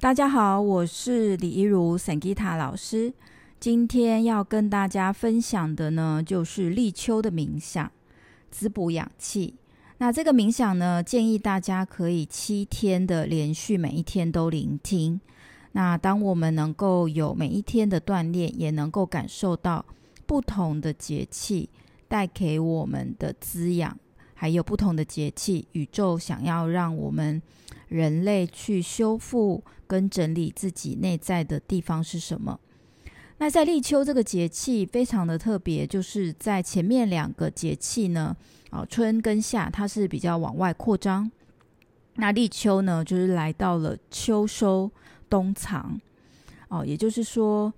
大家好，我是李一如散吉他老师。今天要跟大家分享的呢，就是立秋的冥想，滋补氧气。那这个冥想呢，建议大家可以七天的连续，每一天都聆听。那当我们能够有每一天的锻炼，也能够感受到不同的节气带给我们的滋养，还有不同的节气，宇宙想要让我们人类去修复跟整理自己内在的地方是什么？那在立秋这个节气非常的特别，就是在前面两个节气呢，啊，春跟夏它是比较往外扩张，那立秋呢，就是来到了秋收冬藏，哦，也就是说，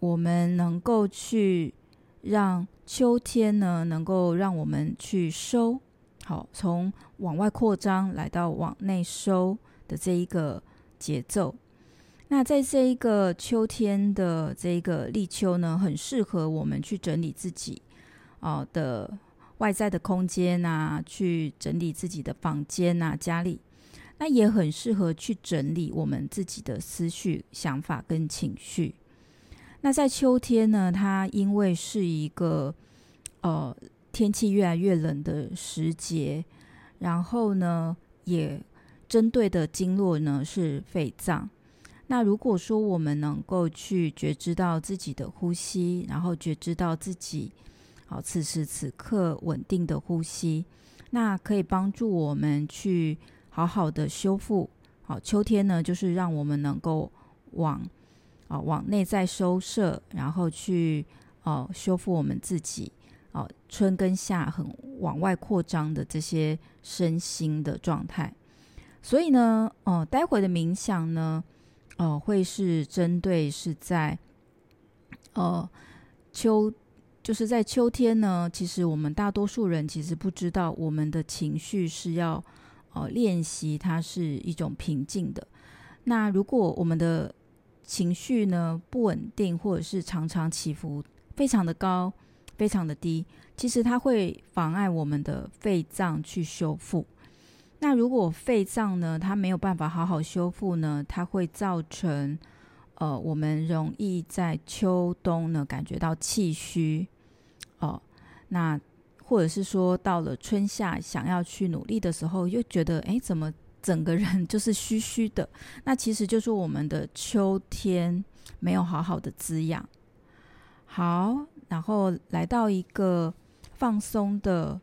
我们能够去让秋天呢，能够让我们去收。好，从往外扩张来到往内收的这一个节奏，那在这一个秋天的这一个立秋呢，很适合我们去整理自己哦的外在的空间啊，去整理自己的房间啊、家里，那也很适合去整理我们自己的思绪、想法跟情绪。那在秋天呢，它因为是一个呃。天气越来越冷的时节，然后呢，也针对的经络呢是肺脏。那如果说我们能够去觉知到自己的呼吸，然后觉知到自己好此时此刻稳定的呼吸，那可以帮助我们去好好的修复。好，秋天呢，就是让我们能够往啊往内在收摄，然后去哦修复我们自己。哦，春跟夏很往外扩张的这些身心的状态，所以呢，哦、待会的冥想呢，哦、会是针对是在，呃，秋，就是在秋天呢，其实我们大多数人其实不知道，我们的情绪是要，哦，练习它是一种平静的。那如果我们的情绪呢不稳定，或者是常常起伏非常的高。非常的低，其实它会妨碍我们的肺脏去修复。那如果肺脏呢，它没有办法好好修复呢，它会造成呃，我们容易在秋冬呢感觉到气虚哦、那或者是说到了春夏想要去努力的时候，又觉得哎，怎么整个人 就是虚虚的？那其实就是我们的秋天没有好好的滋养。好。然后来到一个放松的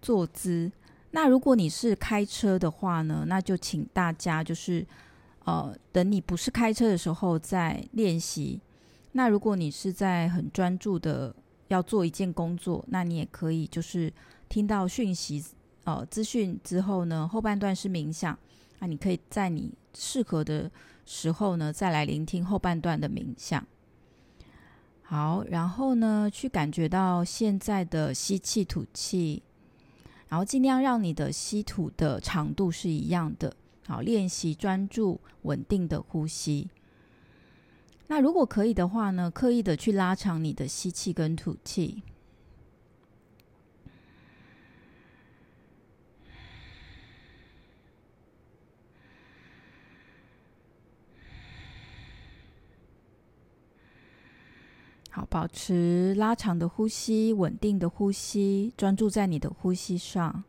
坐姿。那如果你是开车的话呢，那就请大家就是呃，等你不是开车的时候再练习。那如果你是在很专注的要做一件工作，那你也可以就是听到讯息呃资讯之后呢，后半段是冥想。那你可以在你适合的时候呢，再来聆听后半段的冥想。好，然后呢，去感觉到现在的吸气、吐气，然后尽量让你的吸吐的长度是一样的。好，练习专注、稳定的呼吸。那如果可以的话呢，刻意的去拉长你的吸气跟吐气。保持拉长的呼吸，稳定的呼吸，专注在你的呼吸上，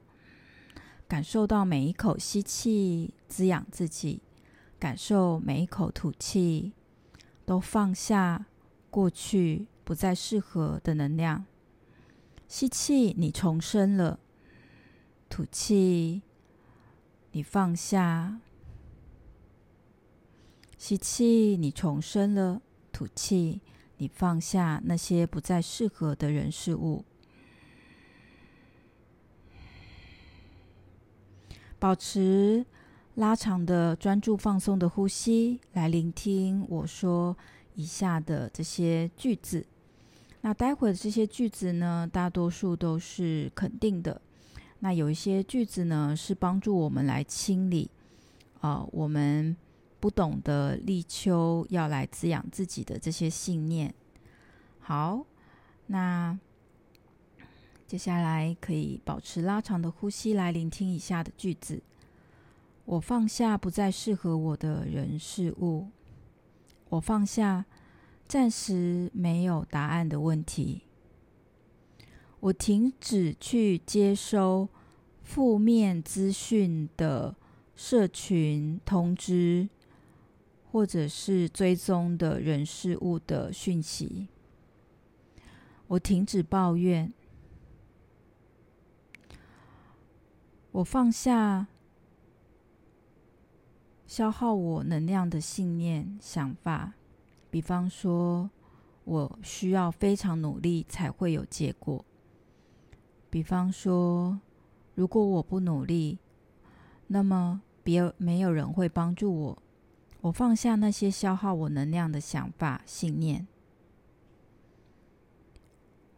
感受到每一口吸气滋养自己，感受每一口吐气都放下过去不再适合的能量。吸气，你重生了；吐气，你放下。吸气，你重生了；吐气。你放下那些不再适合的人事物，保持拉长的专注放松的呼吸，来聆听我说以下的这些句子。那待会的这些句子呢，大多数都是肯定的。那有一些句子呢，是帮助我们来清理啊、我们。不懂得立秋要来滋养自己的这些信念。好，那接下来可以保持拉长的呼吸来聆听以下的句子。我放下不再适合我的人事物，我放下暂时没有答案的问题，我停止去接收负面资讯的社群通知，或者是追踪的人事物的讯息，我停止抱怨，我放下消耗我能量的信念、想法，比方说，我需要非常努力才会有结果；比方说，如果我不努力，那么别没有人会帮助我。我放下那些消耗我能量的想法、信念，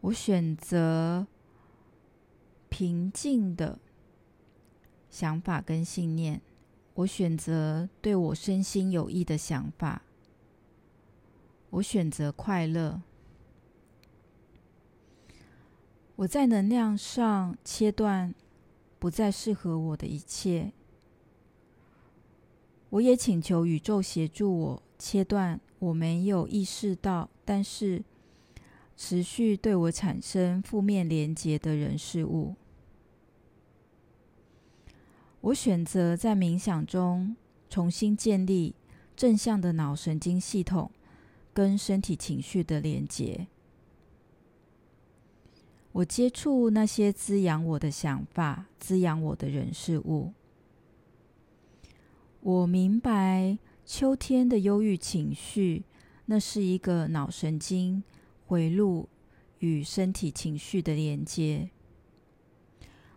我选择平静的想法跟信念，我选择对我身心有益的想法，我选择快乐。我在能量上切断不再适合我的一切。我也请求宇宙协助我切断我没有意识到，但是持续对我产生负面连结的人事物。我选择在冥想中重新建立正向的脑神经系统跟身体情绪的连结。我接触那些滋养我的想法、滋养我的人事物。我明白秋天的忧郁情绪，那是一个脑神经回路与身体情绪的连接。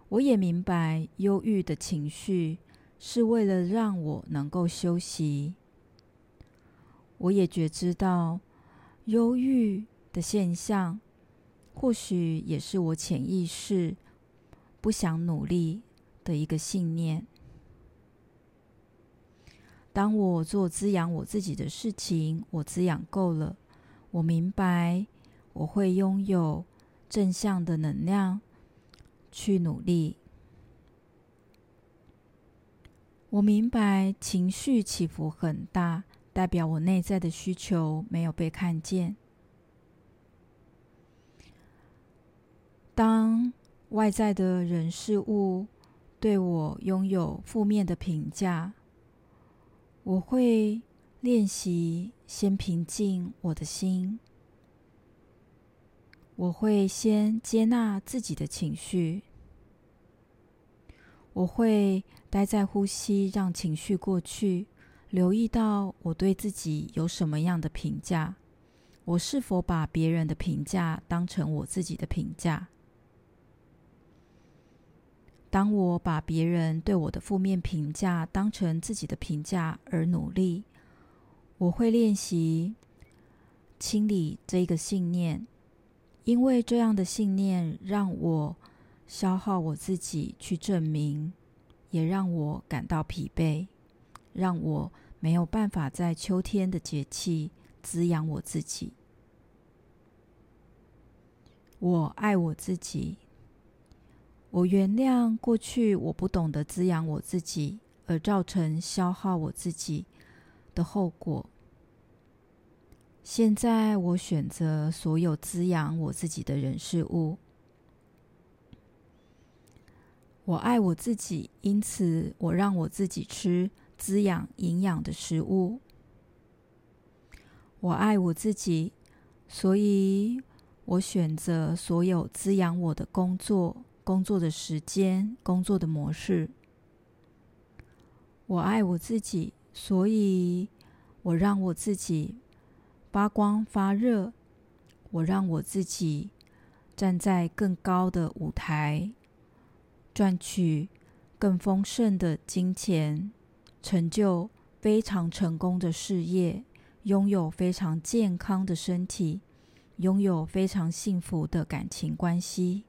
我也明白忧郁的情绪是为了让我能够休息。我也觉知到忧郁的现象，或许也是我潜意识不想努力的一个信念。当我做滋养我自己的事情，我滋养够了，我明白我会拥有正向的能量去努力。我明白情绪起伏很大，代表我内在的需求没有被看见。当外在的人事物对我拥有负面的评价，我会练习先平静我的心，我会先接纳自己的情绪，我会待在呼吸，让情绪过去，留意到我对自己有什么样的评价，我是否把别人的评价当成我自己的评价。当我把别人对我的负面评价当成自己的评价而努力，我会练习清理这个信念，因为这样的信念让我消耗我自己去证明，也让我感到疲惫，让我没有办法在秋天的节气滋养我自己。我爱我自己。我原谅过去我不懂得滋养我自己，而造成消耗我自己的后果。现在我选择所有滋养我自己的人事物。我爱我自己，因此我让我自己吃滋养营养的食物。我爱我自己，所以我选择所有滋养我的工作。工作的时间，工作的模式。我爱我自己，所以我让我自己发光发热。我让我自己站在更高的舞台，赚取更丰盛的金钱，成就非常成功的事业，拥有非常健康的身体，拥有非常幸福的感情关系。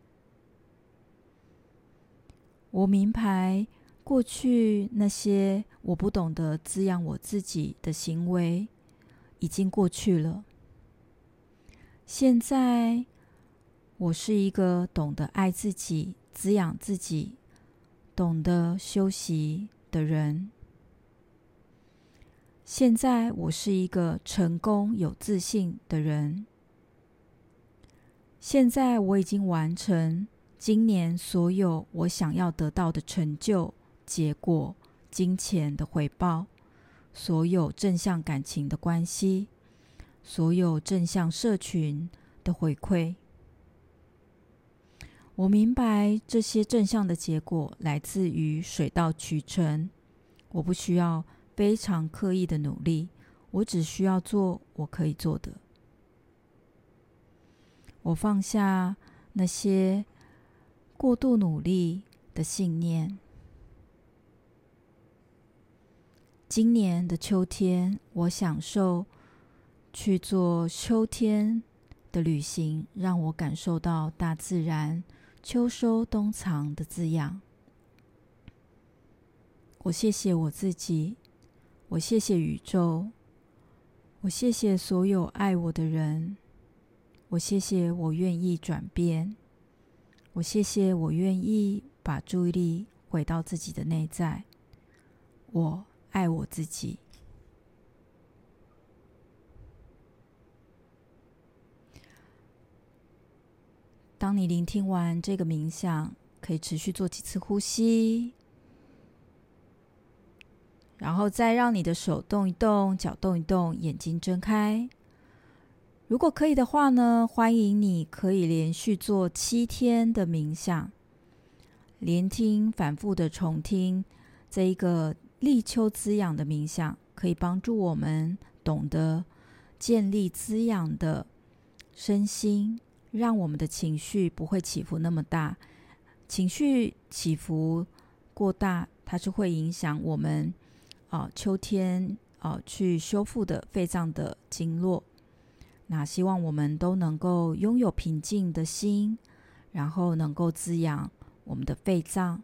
我明白，过去那些我不懂得滋养我自己的行为已经过去了。现在，我是一个懂得爱自己、滋养自己、懂得休息的人。现在我是一个成功、有自信的人。现在我已经完成今年所有我想要得到的成就、结果、金钱的回报，所有正向感情的关系，所有正向社群的回馈。我明白这些正向的结果来自于水到渠成，我不需要非常刻意的努力，我只需要做我可以做的。我放下那些过度努力的信念。今年的秋天，我享受去做秋天的旅行，让我感受到大自然。秋收冬藏的滋养，我谢谢我自己，我谢谢宇宙，我谢谢所有爱我的人，我谢谢我愿意转变，我谢谢我愿意把注意力回到自己的内在，我爱我自己。当你聆听完这个冥想，可以持续做几次呼吸，然后再让你的手动一动，脚动一动，眼睛睁开。如果可以的话呢，欢迎你可以连续做七天的冥想，连听、反复的重听这一个立秋滋养的冥想，可以帮助我们懂得建立滋养的身心。让我们的情绪不会起伏那么大，情绪起伏过大，它是会影响我们啊、秋天啊、去修复的肺脏的经络。那希望我们都能够拥有平静的心，然后能够滋养我们的肺脏，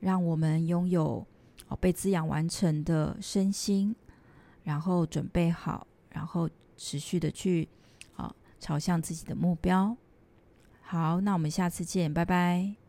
让我们拥有哦被滋养完成的身心，然后准备好，然后持续的去啊。朝向自己的目标。好，那我们下次见，拜拜。